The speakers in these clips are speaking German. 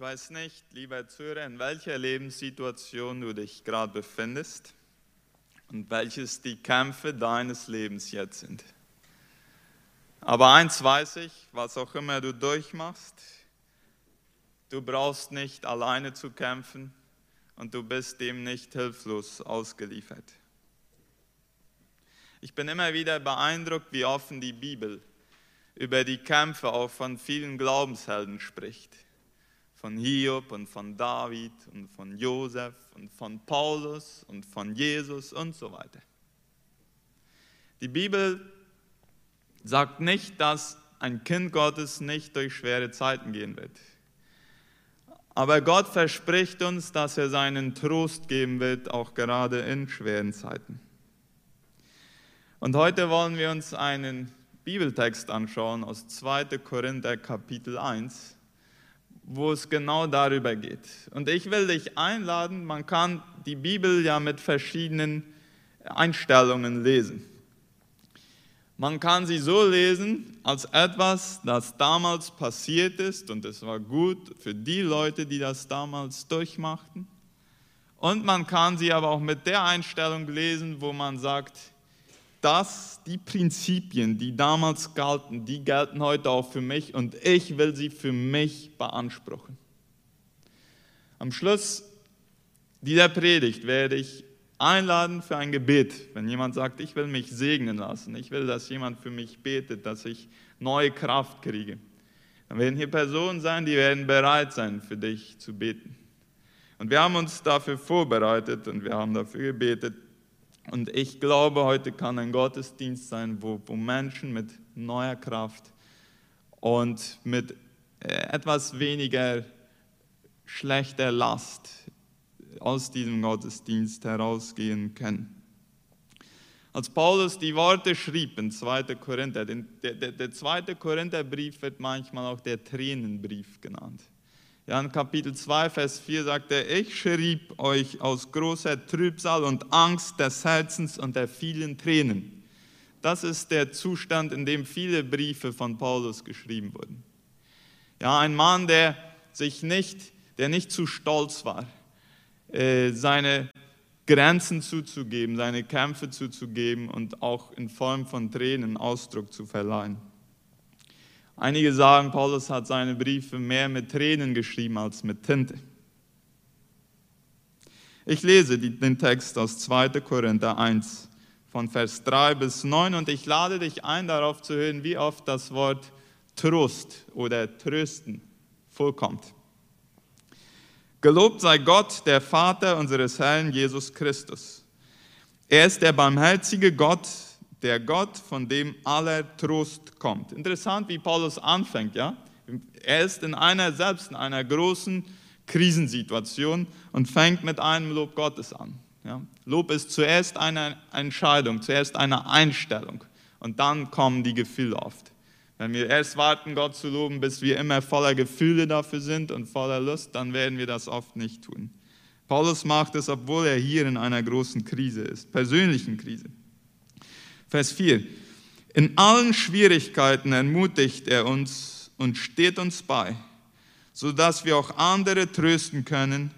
Ich weiß nicht, lieber Zuhörer, in welcher Lebenssituation du dich gerade befindest und welches die Kämpfe deines Lebens jetzt sind. Aber eins weiß ich, was auch immer du durchmachst, du brauchst nicht alleine zu kämpfen und du bist dem nicht hilflos ausgeliefert. Ich bin immer wieder beeindruckt, wie offen die Bibel über die Kämpfe auch von vielen Glaubenshelden spricht von Hiob und von David und von Josef und von Paulus und von Jesus und so weiter. Die Bibel sagt nicht, dass ein Kind Gottes nicht durch schwere Zeiten gehen wird. Aber Gott verspricht uns, dass er seinen Trost geben wird, auch gerade in schweren Zeiten. Und heute wollen wir uns einen Bibeltext anschauen aus 2. Korinther Kapitel 1 wo es genau darüber geht. Und ich will dich einladen, man kann die Bibel ja mit verschiedenen Einstellungen lesen. Man kann sie so lesen als etwas, das damals passiert ist und es war gut für die Leute, die das damals durchmachten. Und man kann sie aber auch mit der Einstellung lesen, wo man sagt, dass die Prinzipien, die damals galten, die gelten heute auch für mich und ich will sie für mich beanspruchen. Am Schluss dieser Predigt werde ich einladen für ein Gebet. Wenn jemand sagt, ich will mich segnen lassen, ich will, dass jemand für mich betet, dass ich neue Kraft kriege, dann werden hier Personen sein, die werden bereit sein, für dich zu beten. Und wir haben uns dafür vorbereitet und wir haben dafür gebetet, und ich glaube, heute kann ein Gottesdienst sein, wo, wo Menschen mit neuer Kraft und mit äh, etwas weniger schlechter Last aus diesem Gottesdienst herausgehen können. Als Paulus die Worte schrieb in 2. Korinther, der, der, der zweite Korintherbrief wird manchmal auch der Tränenbrief genannt. Ja, in Kapitel 2, Vers 4 sagt er, ich schrieb euch aus großer Trübsal und Angst des Herzens und der vielen Tränen. Das ist der Zustand, in dem viele Briefe von Paulus geschrieben wurden. Ja, ein Mann, der sich nicht, der nicht zu stolz war, äh, seine Grenzen zuzugeben, seine Kämpfe zuzugeben und auch in Form von Tränen Ausdruck zu verleihen. Einige sagen, Paulus hat seine Briefe mehr mit Tränen geschrieben als mit Tinte. Ich lese den Text aus 2. Korinther 1 von Vers 3 bis 9 und ich lade dich ein, darauf zu hören, wie oft das Wort Trost oder Trösten vorkommt. Gelobt sei Gott, der Vater unseres Herrn Jesus Christus. Er ist der barmherzige Gott, der Gott, von dem aller Trost kommt. Interessant, wie Paulus anfängt, ja? Er ist in einer, selbst in einer großen Krisensituation und fängt mit einem Lob Gottes an. Ja? Lob ist zuerst eine Entscheidung, zuerst eine Einstellung und dann kommen die Gefühle oft. Wenn wir erst warten, Gott zu loben, bis wir immer voller Gefühle dafür sind und voller Lust, dann werden wir das oft nicht tun. Paulus macht es, obwohl er hier in einer großen Krise ist, persönlichen Krise. Vers 4. In allen Schwierigkeiten ermutigt er uns und steht uns bei, sodass wir auch andere trösten können,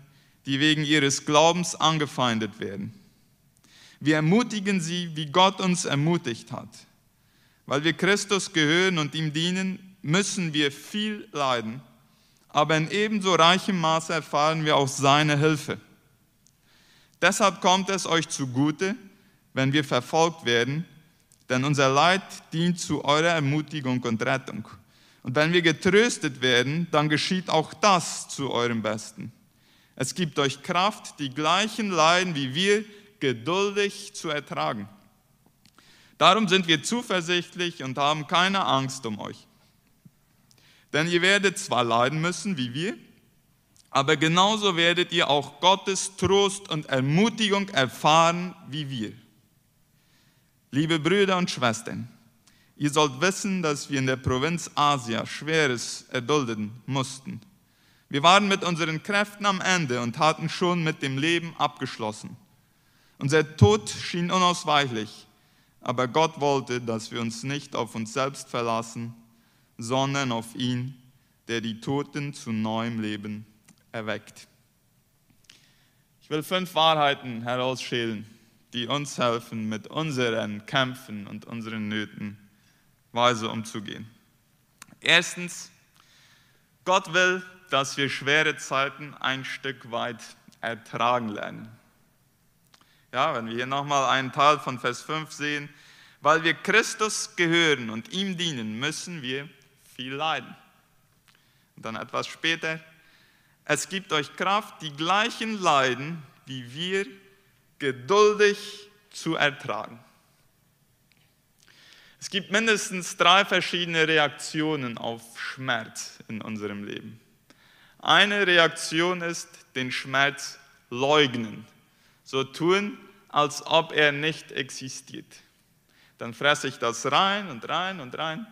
die wegen ihres Glaubens angefeindet werden. Wir ermutigen sie, wie Gott uns ermutigt hat. Weil wir Christus gehören und ihm dienen, müssen wir viel leiden, aber in ebenso reichem Maße erfahren wir auch seine Hilfe. Deshalb kommt es euch zugute, wenn wir verfolgt werden, denn unser Leid dient zu eurer Ermutigung und Rettung. Und wenn wir getröstet werden, dann geschieht auch das zu eurem Besten. Es gibt euch Kraft, die gleichen Leiden wie wir geduldig zu ertragen. Darum sind wir zuversichtlich und haben keine Angst um euch. Denn ihr werdet zwar leiden müssen wie wir, aber genauso werdet ihr auch Gottes Trost und Ermutigung erfahren wie wir. Liebe Brüder und Schwestern, ihr sollt wissen, dass wir in der Provinz Asia Schweres erdulden mussten. Wir waren mit unseren Kräften am Ende und hatten schon mit dem Leben abgeschlossen. Unser Tod schien unausweichlich, aber Gott wollte, dass wir uns nicht auf uns selbst verlassen, sondern auf ihn, der die Toten zu neuem Leben erweckt. Ich will fünf Wahrheiten herausschälen, die uns helfen, mit unseren Kämpfen und unseren Nöten weise umzugehen. Erstens, Gott will, dass wir schwere Zeiten ein Stück weit ertragen lernen. Ja, wenn wir hier nochmal einen Teil von Vers 5 sehen, weil wir Christus gehören und ihm dienen, müssen wir viel leiden. Und dann etwas später, es gibt euch Kraft, die gleichen Leiden wie wir geduldig zu ertragen. Es gibt mindestens drei verschiedene Reaktionen auf Schmerz in unserem Leben. Eine Reaktion ist den Schmerz leugnen, so tun, als ob er nicht existiert. Dann fresse ich das rein und rein und rein,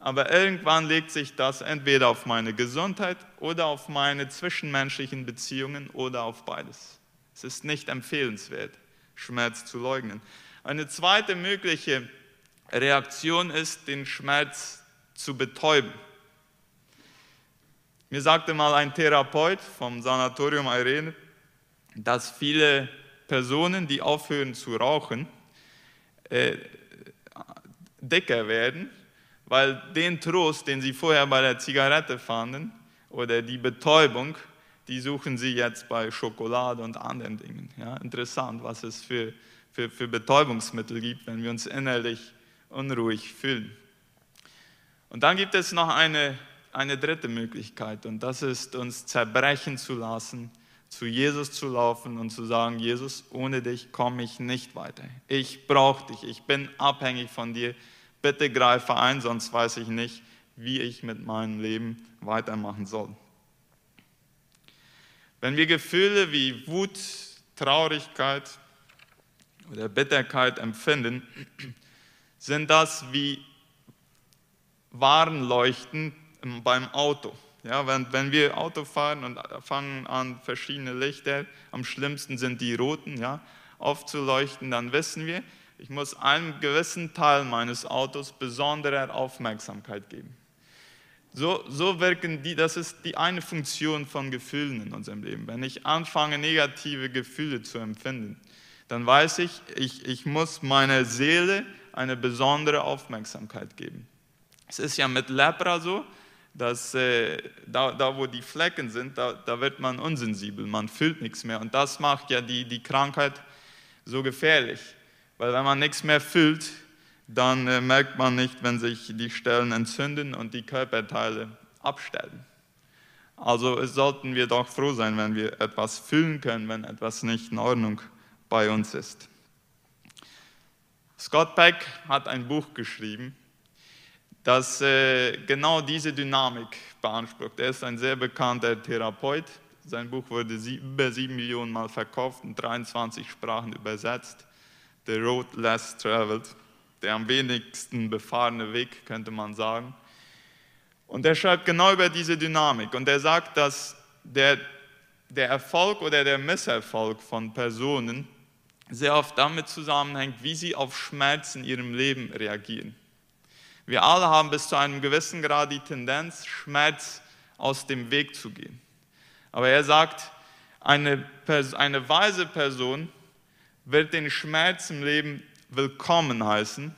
aber irgendwann legt sich das entweder auf meine Gesundheit oder auf meine zwischenmenschlichen Beziehungen oder auf beides. Es ist nicht empfehlenswert, Schmerz zu leugnen. Eine zweite mögliche Reaktion ist, den Schmerz zu betäuben. Mir sagte mal ein Therapeut vom Sanatorium Irene, dass viele Personen, die aufhören zu rauchen, äh, dicker werden, weil den Trost, den sie vorher bei der Zigarette fanden, oder die Betäubung, die suchen sie jetzt bei Schokolade und anderen Dingen. Ja, interessant, was es für, für, für Betäubungsmittel gibt, wenn wir uns innerlich unruhig fühlen. Und dann gibt es noch eine, eine dritte Möglichkeit und das ist, uns zerbrechen zu lassen, zu Jesus zu laufen und zu sagen, Jesus, ohne dich komme ich nicht weiter. Ich brauche dich, ich bin abhängig von dir. Bitte greife ein, sonst weiß ich nicht, wie ich mit meinem Leben weitermachen soll. Wenn wir Gefühle wie Wut, Traurigkeit oder Bitterkeit empfinden, sind das wie Warnleuchten beim Auto. Ja, wenn, wenn wir Auto fahren und fangen an, verschiedene Lichter, am schlimmsten sind die roten, ja, aufzuleuchten, dann wissen wir, ich muss einem gewissen Teil meines Autos besondere Aufmerksamkeit geben. So, so wirken die, das ist die eine Funktion von Gefühlen in unserem Leben. Wenn ich anfange, negative Gefühle zu empfinden, dann weiß ich, ich, ich muss meiner Seele eine besondere Aufmerksamkeit geben. Es ist ja mit Lepra so, dass äh, da, da, wo die Flecken sind, da, da wird man unsensibel, man fühlt nichts mehr. Und das macht ja die, die Krankheit so gefährlich. Weil wenn man nichts mehr fühlt, dann äh, merkt man nicht, wenn sich die Stellen entzünden und die Körperteile abstellen. Also sollten wir doch froh sein, wenn wir etwas fühlen können, wenn etwas nicht in Ordnung bei uns ist. Scott Peck hat ein Buch geschrieben, das äh, genau diese Dynamik beansprucht. Er ist ein sehr bekannter Therapeut. Sein Buch wurde über sieben Millionen Mal verkauft, in 23 Sprachen übersetzt. The Road Less Traveled der am wenigsten befahrene Weg, könnte man sagen. Und er schreibt genau über diese Dynamik. Und er sagt, dass der, der Erfolg oder der Misserfolg von Personen sehr oft damit zusammenhängt, wie sie auf Schmerz in ihrem Leben reagieren. Wir alle haben bis zu einem gewissen Grad die Tendenz, Schmerz aus dem Weg zu gehen. Aber er sagt, eine, eine weise Person wird den Schmerz im Leben willkommen heißen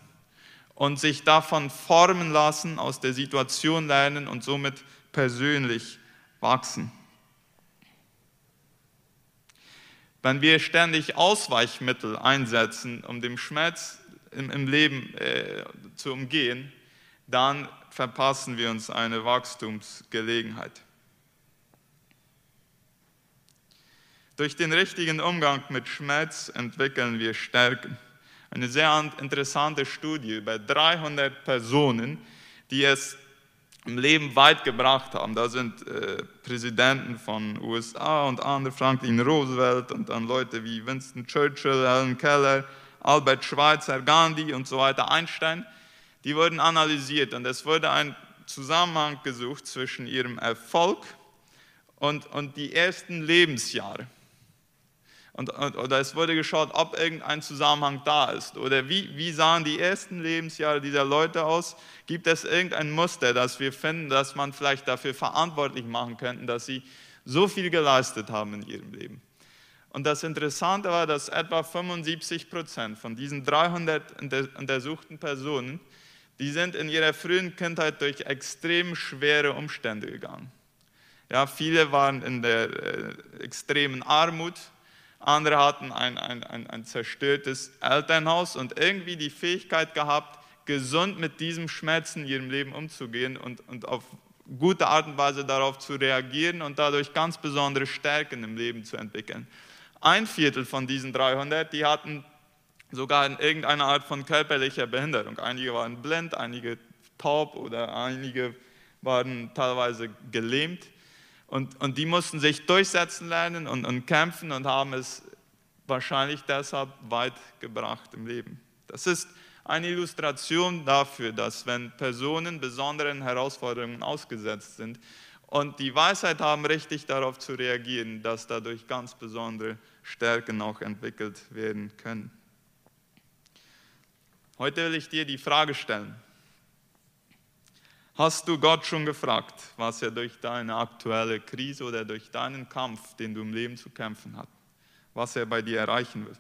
und sich davon formen lassen, aus der Situation lernen und somit persönlich wachsen. Wenn wir ständig Ausweichmittel einsetzen, um den Schmerz im, im Leben äh, zu umgehen, dann verpassen wir uns eine Wachstumsgelegenheit. Durch den richtigen Umgang mit Schmerz entwickeln wir Stärken eine sehr interessante Studie über 300 Personen, die es im Leben weit gebracht haben. Da sind äh, Präsidenten von USA und andere, Franklin Roosevelt und dann Leute wie Winston Churchill, Helen Keller, Albert Schweitzer, Gandhi und so weiter, Einstein. Die wurden analysiert und es wurde ein Zusammenhang gesucht zwischen ihrem Erfolg und, und die ersten Lebensjahre. Und, oder es wurde geschaut, ob irgendein Zusammenhang da ist. Oder wie, wie sahen die ersten Lebensjahre dieser Leute aus? Gibt es irgendein Muster, das wir finden, das man vielleicht dafür verantwortlich machen könnte, dass sie so viel geleistet haben in ihrem Leben. Und das Interessante war, dass etwa 75 Prozent von diesen 300 untersuchten Personen, die sind in ihrer frühen Kindheit durch extrem schwere Umstände gegangen. Ja, viele waren in der äh, extremen Armut, andere hatten ein, ein, ein, ein zerstörtes Elternhaus und irgendwie die Fähigkeit gehabt, gesund mit diesem Schmerz in ihrem Leben umzugehen und, und auf gute Art und Weise darauf zu reagieren und dadurch ganz besondere Stärken im Leben zu entwickeln. Ein Viertel von diesen 300, die hatten sogar in irgendeiner Art von körperlicher Behinderung. Einige waren blind, einige taub oder einige waren teilweise gelähmt. Und, und die mussten sich durchsetzen lernen und, und kämpfen und haben es wahrscheinlich deshalb weit gebracht im Leben. Das ist eine Illustration dafür, dass wenn Personen besonderen Herausforderungen ausgesetzt sind und die Weisheit haben, richtig darauf zu reagieren, dass dadurch ganz besondere Stärken auch entwickelt werden können. Heute will ich dir die Frage stellen. Hast du Gott schon gefragt, was er durch deine aktuelle Krise oder durch deinen Kampf, den du im Leben zu kämpfen hast, was er bei dir erreichen will?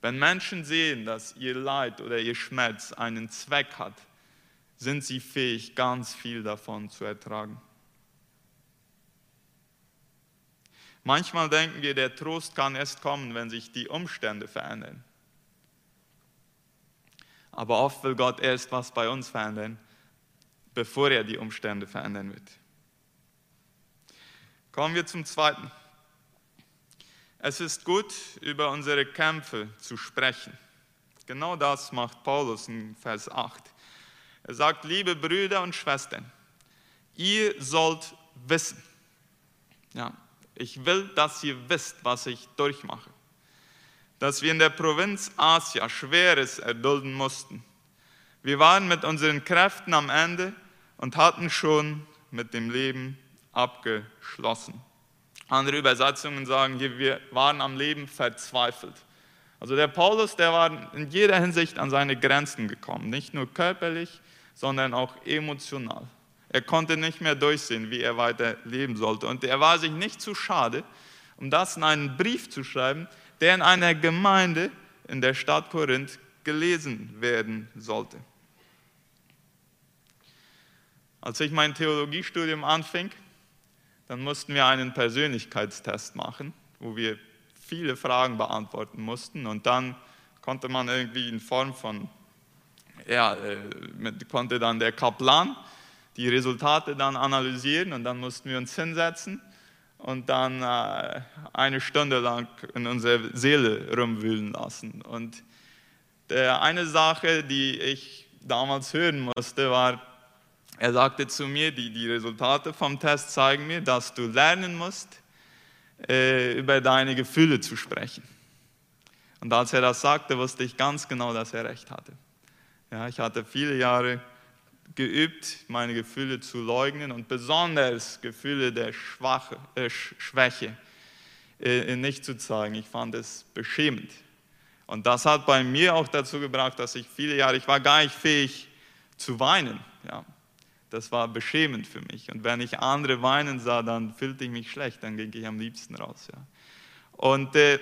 Wenn Menschen sehen, dass ihr Leid oder ihr Schmerz einen Zweck hat, sind sie fähig, ganz viel davon zu ertragen. Manchmal denken wir, der Trost kann erst kommen, wenn sich die Umstände verändern. Aber oft will Gott erst was bei uns verändern, bevor er die Umstände verändern wird. Kommen wir zum Zweiten. Es ist gut, über unsere Kämpfe zu sprechen. Genau das macht Paulus in Vers 8. Er sagt, liebe Brüder und Schwestern, ihr sollt wissen. Ja, ich will, dass ihr wisst, was ich durchmache. Dass wir in der Provinz Asia Schweres erdulden mussten. Wir waren mit unseren Kräften am Ende und hatten schon mit dem Leben abgeschlossen. Andere Übersetzungen sagen hier, wir waren am Leben verzweifelt. Also der Paulus, der war in jeder Hinsicht an seine Grenzen gekommen, nicht nur körperlich, sondern auch emotional. Er konnte nicht mehr durchsehen, wie er weiter leben sollte. Und er war sich nicht zu schade, um das in einen Brief zu schreiben, der in einer Gemeinde in der Stadt Korinth gelesen werden sollte. Als ich mein Theologiestudium anfing, dann mussten wir einen Persönlichkeitstest machen, wo wir viele Fragen beantworten mussten und dann konnte man irgendwie in Form von, ja, äh, konnte dann der Kaplan die Resultate dann analysieren und dann mussten wir uns hinsetzen und dann äh, eine Stunde lang in unserer Seele rumwühlen lassen. Und der eine Sache, die ich damals hören musste, war, er sagte zu mir, die, die Resultate vom Test zeigen mir, dass du lernen musst, äh, über deine Gefühle zu sprechen. Und als er das sagte, wusste ich ganz genau, dass er recht hatte. Ja, ich hatte viele Jahre geübt, meine Gefühle zu leugnen und besonders Gefühle der Schwache, äh, Schwäche äh, nicht zu zeigen. Ich fand es beschämend. Und das hat bei mir auch dazu gebracht, dass ich viele Jahre, ich war gar nicht fähig zu weinen. Ja. Das war beschämend für mich. Und wenn ich andere weinen sah, dann fühlte ich mich schlecht, dann ging ich am liebsten raus. Ja. Und äh,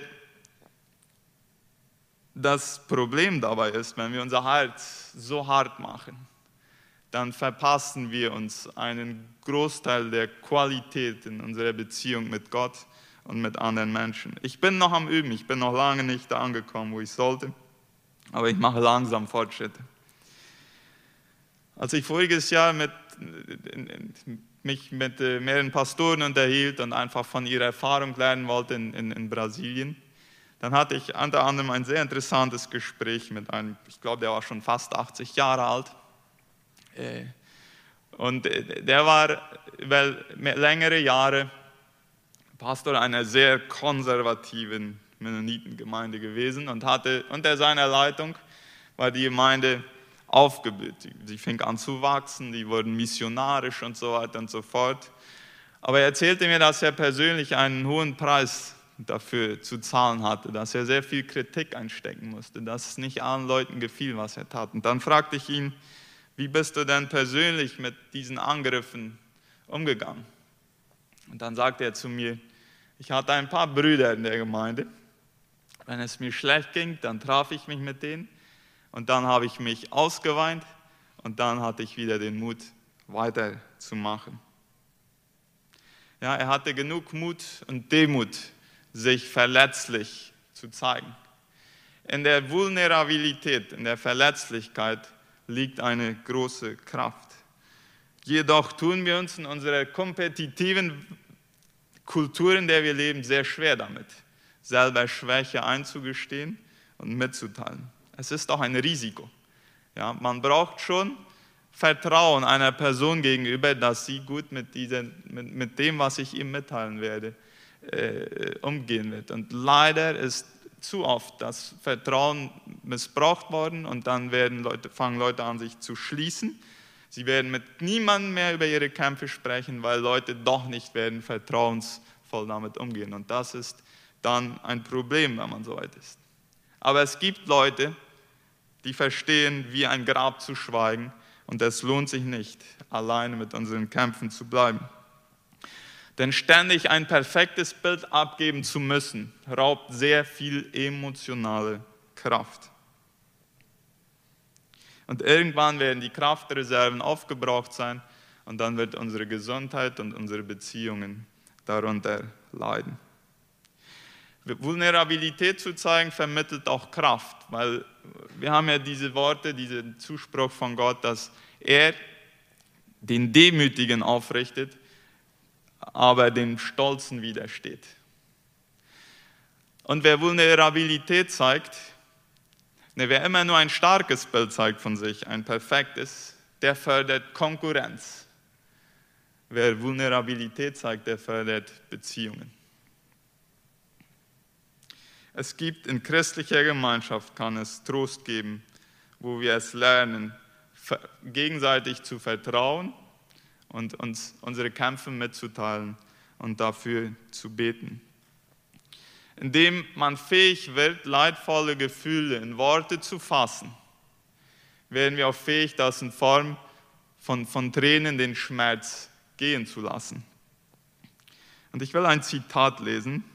das Problem dabei ist, wenn wir unser Herz so hart machen, dann verpassen wir uns einen Großteil der Qualität in unserer Beziehung mit Gott und mit anderen Menschen. Ich bin noch am Üben, ich bin noch lange nicht da angekommen, wo ich sollte, aber ich mache langsam Fortschritte. Als ich voriges Jahr mit, mich mit äh, mehreren Pastoren unterhielt und einfach von ihrer Erfahrung lernen wollte in, in, in Brasilien, dann hatte ich unter anderem ein sehr interessantes Gespräch mit einem, ich glaube, der war schon fast 80 Jahre alt. Äh, und äh, der war über längere Jahre Pastor einer sehr konservativen Mennonitengemeinde gewesen und hatte unter seiner Leitung war die Gemeinde aufgeblüht. Sie fing an zu wachsen, die wurden missionarisch und so weiter und so fort. Aber er erzählte mir, dass er persönlich einen hohen Preis dafür zu zahlen hatte, dass er sehr viel Kritik einstecken musste, dass es nicht allen Leuten gefiel, was er tat. Und dann fragte ich ihn, wie bist du denn persönlich mit diesen Angriffen umgegangen? Und dann sagte er zu mir, ich hatte ein paar Brüder in der Gemeinde. Wenn es mir schlecht ging, dann traf ich mich mit denen und dann habe ich mich ausgeweint und dann hatte ich wieder den Mut, weiterzumachen. Ja, er hatte genug Mut und Demut, sich verletzlich zu zeigen. In der Vulnerabilität, in der Verletzlichkeit liegt eine große Kraft. Jedoch tun wir uns in unserer kompetitiven Kultur, in der wir leben, sehr schwer damit, selber Schwäche einzugestehen und mitzuteilen. Es ist auch ein Risiko. Ja, man braucht schon Vertrauen einer Person gegenüber, dass sie gut mit, diesen, mit, mit dem, was ich ihm mitteilen werde, äh, umgehen wird. Und leider ist zu oft das Vertrauen missbraucht worden und dann werden Leute, fangen Leute an, sich zu schließen. Sie werden mit niemandem mehr über ihre Kämpfe sprechen, weil Leute doch nicht werden vertrauensvoll damit umgehen. Und das ist dann ein Problem, wenn man so weit ist. Aber es gibt Leute, die verstehen, wie ein Grab zu schweigen und es lohnt sich nicht, alleine mit unseren Kämpfen zu bleiben. Denn ständig ein perfektes Bild abgeben zu müssen, raubt sehr viel emotionale Kraft. Und irgendwann werden die Kraftreserven aufgebraucht sein und dann wird unsere Gesundheit und unsere Beziehungen darunter leiden. Vulnerabilität zu zeigen vermittelt auch Kraft, weil wir haben ja diese Worte, diesen Zuspruch von Gott, dass er den Demütigen aufrichtet aber dem Stolzen widersteht. Und wer Vulnerabilität zeigt, ne, wer immer nur ein starkes Bild zeigt von sich, ein perfektes, der fördert Konkurrenz. Wer Vulnerabilität zeigt, der fördert Beziehungen. Es gibt in christlicher Gemeinschaft, kann es Trost geben, wo wir es lernen, gegenseitig zu vertrauen und uns unsere Kämpfe mitzuteilen und dafür zu beten. Indem man fähig wird, leidvolle Gefühle in Worte zu fassen, werden wir auch fähig, das in Form von, von Tränen den Schmerz gehen zu lassen. Und ich will ein Zitat lesen,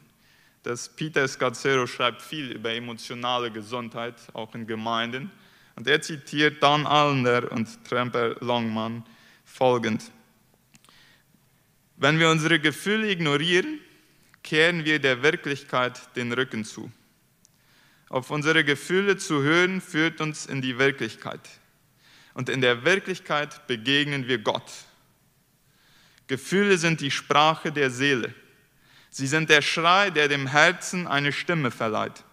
das Peter Scazzero schreibt viel über emotionale Gesundheit, auch in Gemeinden. Und er zitiert Dan Allender und Tremper Longman folgend. Wenn wir unsere Gefühle ignorieren, kehren wir der Wirklichkeit den Rücken zu. Auf unsere Gefühle zu hören, führt uns in die Wirklichkeit. Und in der Wirklichkeit begegnen wir Gott. Gefühle sind die Sprache der Seele. Sie sind der Schrei, der dem Herzen eine Stimme verleiht.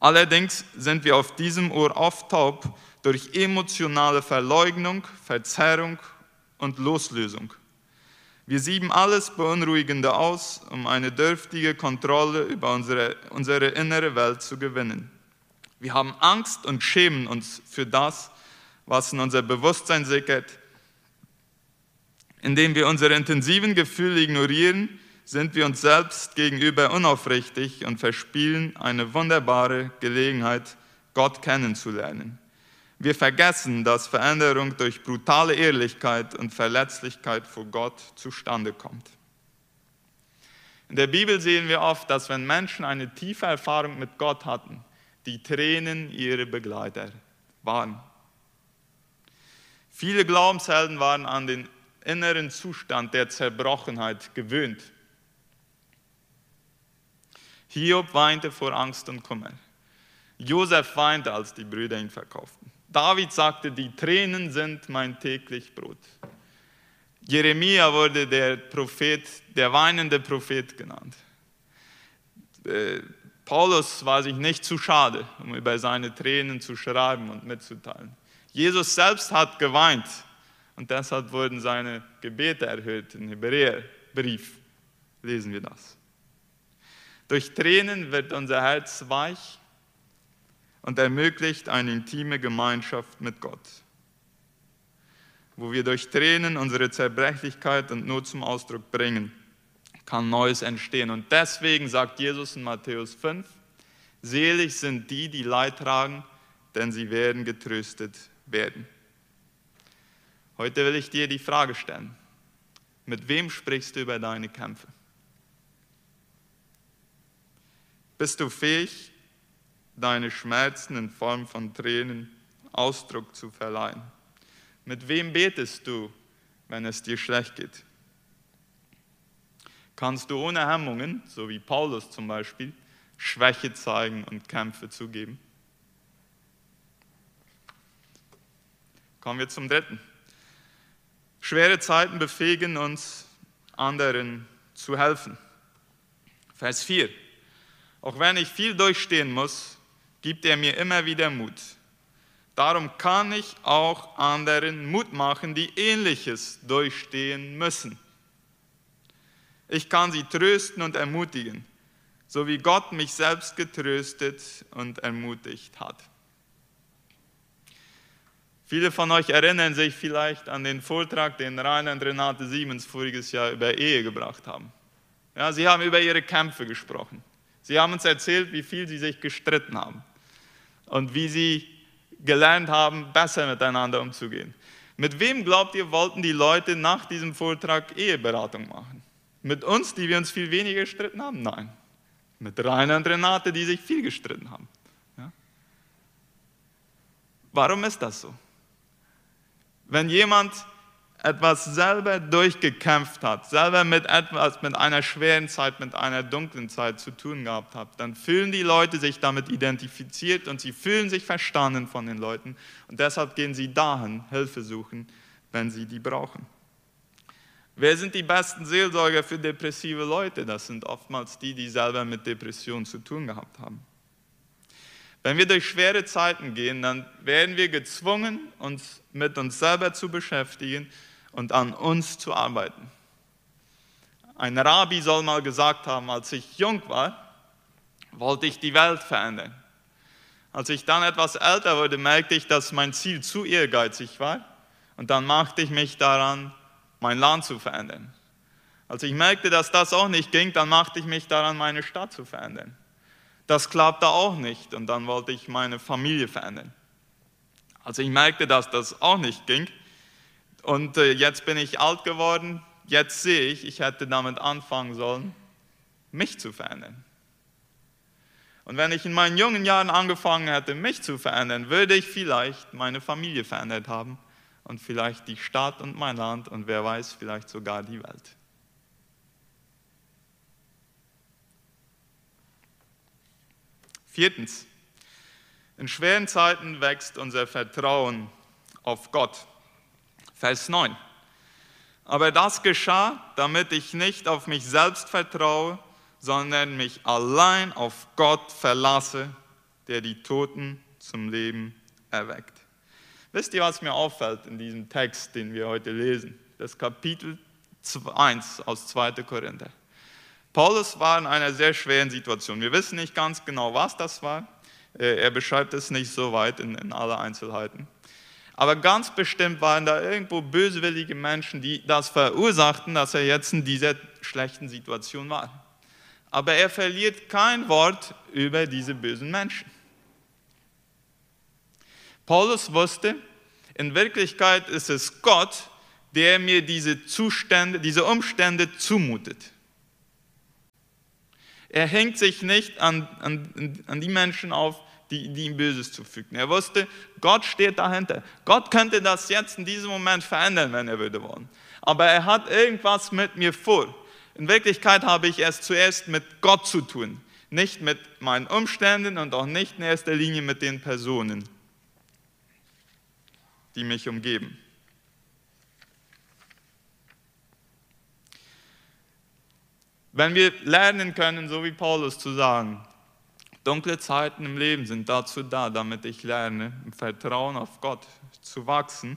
Allerdings sind wir auf diesem Ohr oft taub durch emotionale Verleugnung, Verzerrung und Loslösung. Wir sieben alles Beunruhigende aus, um eine dürftige Kontrolle über unsere, unsere innere Welt zu gewinnen. Wir haben Angst und schämen uns für das, was in unser Bewusstsein sickert. Indem wir unsere intensiven Gefühle ignorieren, sind wir uns selbst gegenüber unaufrichtig und verspielen eine wunderbare Gelegenheit, Gott kennenzulernen. Wir vergessen, dass Veränderung durch brutale Ehrlichkeit und Verletzlichkeit vor Gott zustande kommt. In der Bibel sehen wir oft, dass wenn Menschen eine tiefe Erfahrung mit Gott hatten, die Tränen ihre Begleiter waren. Viele Glaubenshelden waren an den inneren Zustand der Zerbrochenheit gewöhnt. Hiob weinte vor Angst und Kummer. Josef weinte, als die Brüder ihn verkauften. David sagte, die Tränen sind mein täglich Brot. Jeremia wurde der Prophet, der weinende Prophet genannt. Äh, Paulus war sich nicht zu schade, um über seine Tränen zu schreiben und mitzuteilen. Jesus selbst hat geweint und deshalb wurden seine Gebete erhöht. Im Hebräerbrief lesen wir das. Durch Tränen wird unser Herz weich und ermöglicht eine intime Gemeinschaft mit Gott, wo wir durch Tränen unsere Zerbrechlichkeit und Not zum Ausdruck bringen, kann Neues entstehen. Und deswegen sagt Jesus in Matthäus 5, selig sind die, die Leid tragen, denn sie werden getröstet werden. Heute will ich dir die Frage stellen, Mit wem sprichst du über deine Kämpfe? Bist du fähig, deine Schmerzen in Form von Tränen Ausdruck zu verleihen? Mit wem betest du, wenn es dir schlecht geht? Kannst du ohne Hemmungen, so wie Paulus zum Beispiel, Schwäche zeigen und Kämpfe zugeben? Kommen wir zum dritten. Schwere Zeiten befähigen uns, anderen zu helfen. Vers 4. Auch wenn ich viel durchstehen muss, gibt er mir immer wieder Mut. Darum kann ich auch anderen Mut machen, die ähnliches durchstehen müssen. Ich kann sie trösten und ermutigen, so wie Gott mich selbst getröstet und ermutigt hat. Viele von euch erinnern sich vielleicht an den Vortrag, den Rainer und Renate Siemens voriges Jahr über Ehe gebracht haben. Ja, sie haben über ihre Kämpfe gesprochen. Sie haben uns erzählt, wie viel sie sich gestritten haben und wie sie gelernt haben, besser miteinander umzugehen. Mit wem glaubt ihr, wollten die Leute nach diesem Vortrag Eheberatung machen? Mit uns, die wir uns viel weniger gestritten haben? Nein. Mit Rainer und Renate, die sich viel gestritten haben. Ja? Warum ist das so? Wenn jemand etwas selber durchgekämpft hat, selber mit etwas, mit einer schweren Zeit, mit einer dunklen Zeit zu tun gehabt hat, dann fühlen die Leute sich damit identifiziert und sie fühlen sich verstanden von den Leuten und deshalb gehen sie dahin, Hilfe suchen, wenn sie die brauchen. Wer sind die besten Seelsorger für depressive Leute? Das sind oftmals die, die selber mit Depressionen zu tun gehabt haben. Wenn wir durch schwere Zeiten gehen, dann werden wir gezwungen, uns mit uns selber zu beschäftigen und an uns zu arbeiten. Ein Rabbi soll mal gesagt haben, als ich jung war, wollte ich die Welt verändern. Als ich dann etwas älter wurde, merkte ich, dass mein Ziel zu ehrgeizig war und dann machte ich mich daran, mein Land zu verändern. Als ich merkte, dass das auch nicht ging, dann machte ich mich daran, meine Stadt zu verändern. Das klappte auch nicht und dann wollte ich meine Familie verändern. Als ich merkte, dass das auch nicht ging und äh, jetzt bin ich alt geworden, jetzt sehe ich, ich hätte damit anfangen sollen, mich zu verändern. Und wenn ich in meinen jungen Jahren angefangen hätte, mich zu verändern, würde ich vielleicht meine Familie verändert haben und vielleicht die Stadt und mein Land und wer weiß, vielleicht sogar die Welt. Viertens, in schweren Zeiten wächst unser Vertrauen auf Gott. Vers 9. Aber das geschah, damit ich nicht auf mich selbst vertraue, sondern mich allein auf Gott verlasse, der die Toten zum Leben erweckt. Wisst ihr, was mir auffällt in diesem Text, den wir heute lesen? Das Kapitel 1 aus 2. Korinther. Paulus war in einer sehr schweren Situation. Wir wissen nicht ganz genau, was das war. Äh, er beschreibt es nicht so weit in, in alle Einzelheiten. Aber ganz bestimmt waren da irgendwo böswillige Menschen, die das verursachten, dass er jetzt in dieser schlechten Situation war. Aber er verliert kein Wort über diese bösen Menschen. Paulus wusste, in Wirklichkeit ist es Gott, der mir diese Zustände, diese Umstände zumutet. Er hängt sich nicht an, an, an die Menschen auf, die, die ihm Böses zufügen. Er wusste, Gott steht dahinter. Gott könnte das jetzt in diesem Moment verändern, wenn er würde wollen. Aber er hat irgendwas mit mir vor. In Wirklichkeit habe ich es zuerst mit Gott zu tun, nicht mit meinen Umständen und auch nicht in erster Linie mit den Personen, die mich umgeben. Wenn wir lernen können, so wie Paulus zu sagen, dunkle Zeiten im Leben sind dazu da, damit ich lerne, im Vertrauen auf Gott zu wachsen,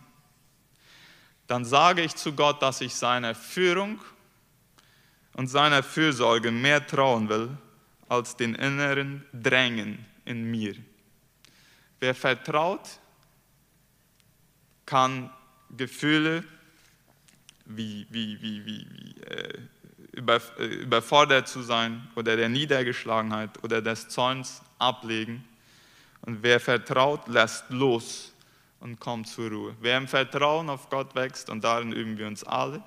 dann sage ich zu Gott, dass ich seiner Führung und seiner Fürsorge mehr trauen will als den inneren Drängen in mir. Wer vertraut, kann Gefühle wie, wie, wie, wie, wie überfordert zu sein oder der Niedergeschlagenheit oder des Zorns ablegen. Und wer vertraut, lässt los und kommt zur Ruhe. Wer im Vertrauen auf Gott wächst, und darin üben wir uns alle,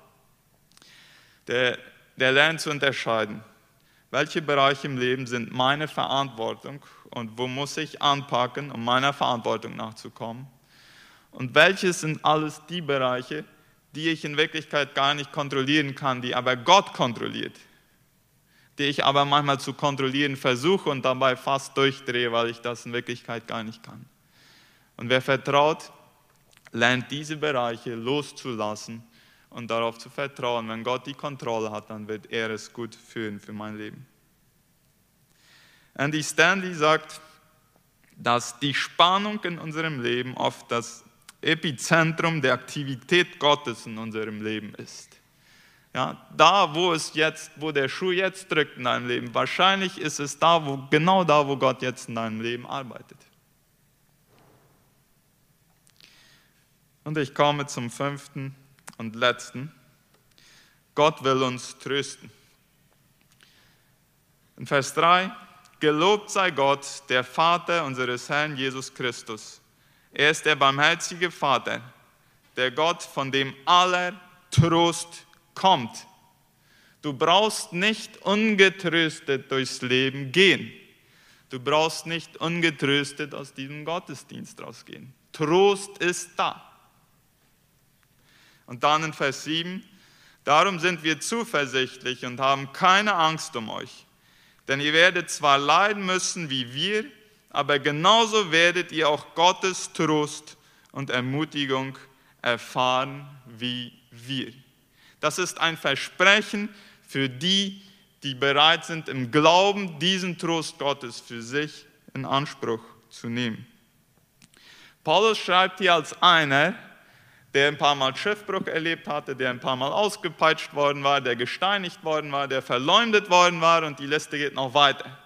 der, der lernt zu unterscheiden, welche Bereiche im Leben sind meine Verantwortung und wo muss ich anpacken, um meiner Verantwortung nachzukommen. Und welche sind alles die Bereiche, die ich in Wirklichkeit gar nicht kontrollieren kann, die aber Gott kontrolliert, die ich aber manchmal zu kontrollieren versuche und dabei fast durchdrehe, weil ich das in Wirklichkeit gar nicht kann. Und wer vertraut, lernt diese Bereiche loszulassen und darauf zu vertrauen, wenn Gott die Kontrolle hat, dann wird er es gut führen für mein Leben. Andy Stanley sagt, dass die Spannung in unserem Leben oft das Epizentrum der Aktivität Gottes in unserem Leben ist. Ja, da, wo es jetzt, wo der Schuh jetzt drückt in deinem Leben, wahrscheinlich ist es da, wo, genau da, wo Gott jetzt in deinem Leben arbeitet. Und ich komme zum fünften und letzten. Gott will uns trösten. In Vers 3, gelobt sei Gott, der Vater unseres Herrn Jesus Christus. Er ist der barmherzige Vater, der Gott, von dem aller Trost kommt. Du brauchst nicht ungetröstet durchs Leben gehen. Du brauchst nicht ungetröstet aus diesem Gottesdienst rausgehen. Trost ist da. Und dann in Vers 7, darum sind wir zuversichtlich und haben keine Angst um euch. Denn ihr werdet zwar leiden müssen wie wir, aber genauso werdet ihr auch Gottes Trost und Ermutigung erfahren wie wir. Das ist ein Versprechen für die, die bereit sind, im Glauben diesen Trost Gottes für sich in Anspruch zu nehmen. Paulus schreibt hier als einer, der ein paar Mal Schiffbruch erlebt hatte, der ein paar Mal ausgepeitscht worden war, der gesteinigt worden war, der verleumdet worden war und die Liste geht noch weiter.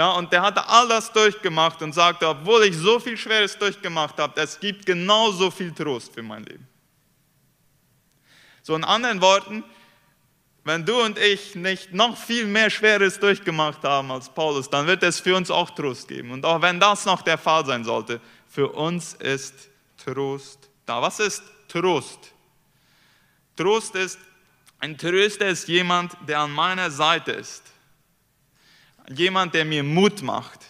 Ja, und der hatte all das durchgemacht und sagte, obwohl ich so viel Schweres durchgemacht habe, es gibt genauso viel Trost für mein Leben. So in anderen Worten, wenn du und ich nicht noch viel mehr Schweres durchgemacht haben als Paulus, dann wird es für uns auch Trost geben. Und auch wenn das noch der Fall sein sollte, für uns ist Trost da. Was ist Trost? Trost ist, ein Tröster ist jemand, der an meiner Seite ist. Jemand, der mir Mut macht.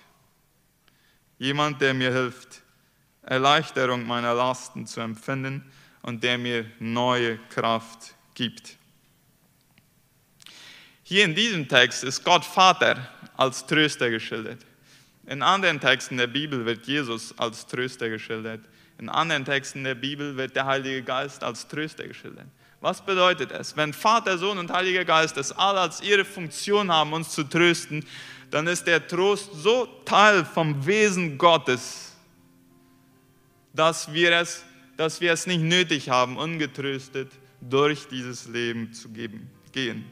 Jemand, der mir hilft, Erleichterung meiner Lasten zu empfinden und der mir neue Kraft gibt. Hier in diesem Text ist Gott Vater als Tröster geschildert. In anderen Texten der Bibel wird Jesus als Tröster geschildert. In anderen Texten der Bibel wird der Heilige Geist als Tröster geschildert. Was bedeutet es? Wenn Vater, Sohn und Heiliger Geist es alle als ihre Funktion haben, uns zu trösten, dann ist der Trost so Teil vom Wesen Gottes, dass wir es, dass wir es nicht nötig haben, ungetröstet durch dieses Leben zu geben, gehen.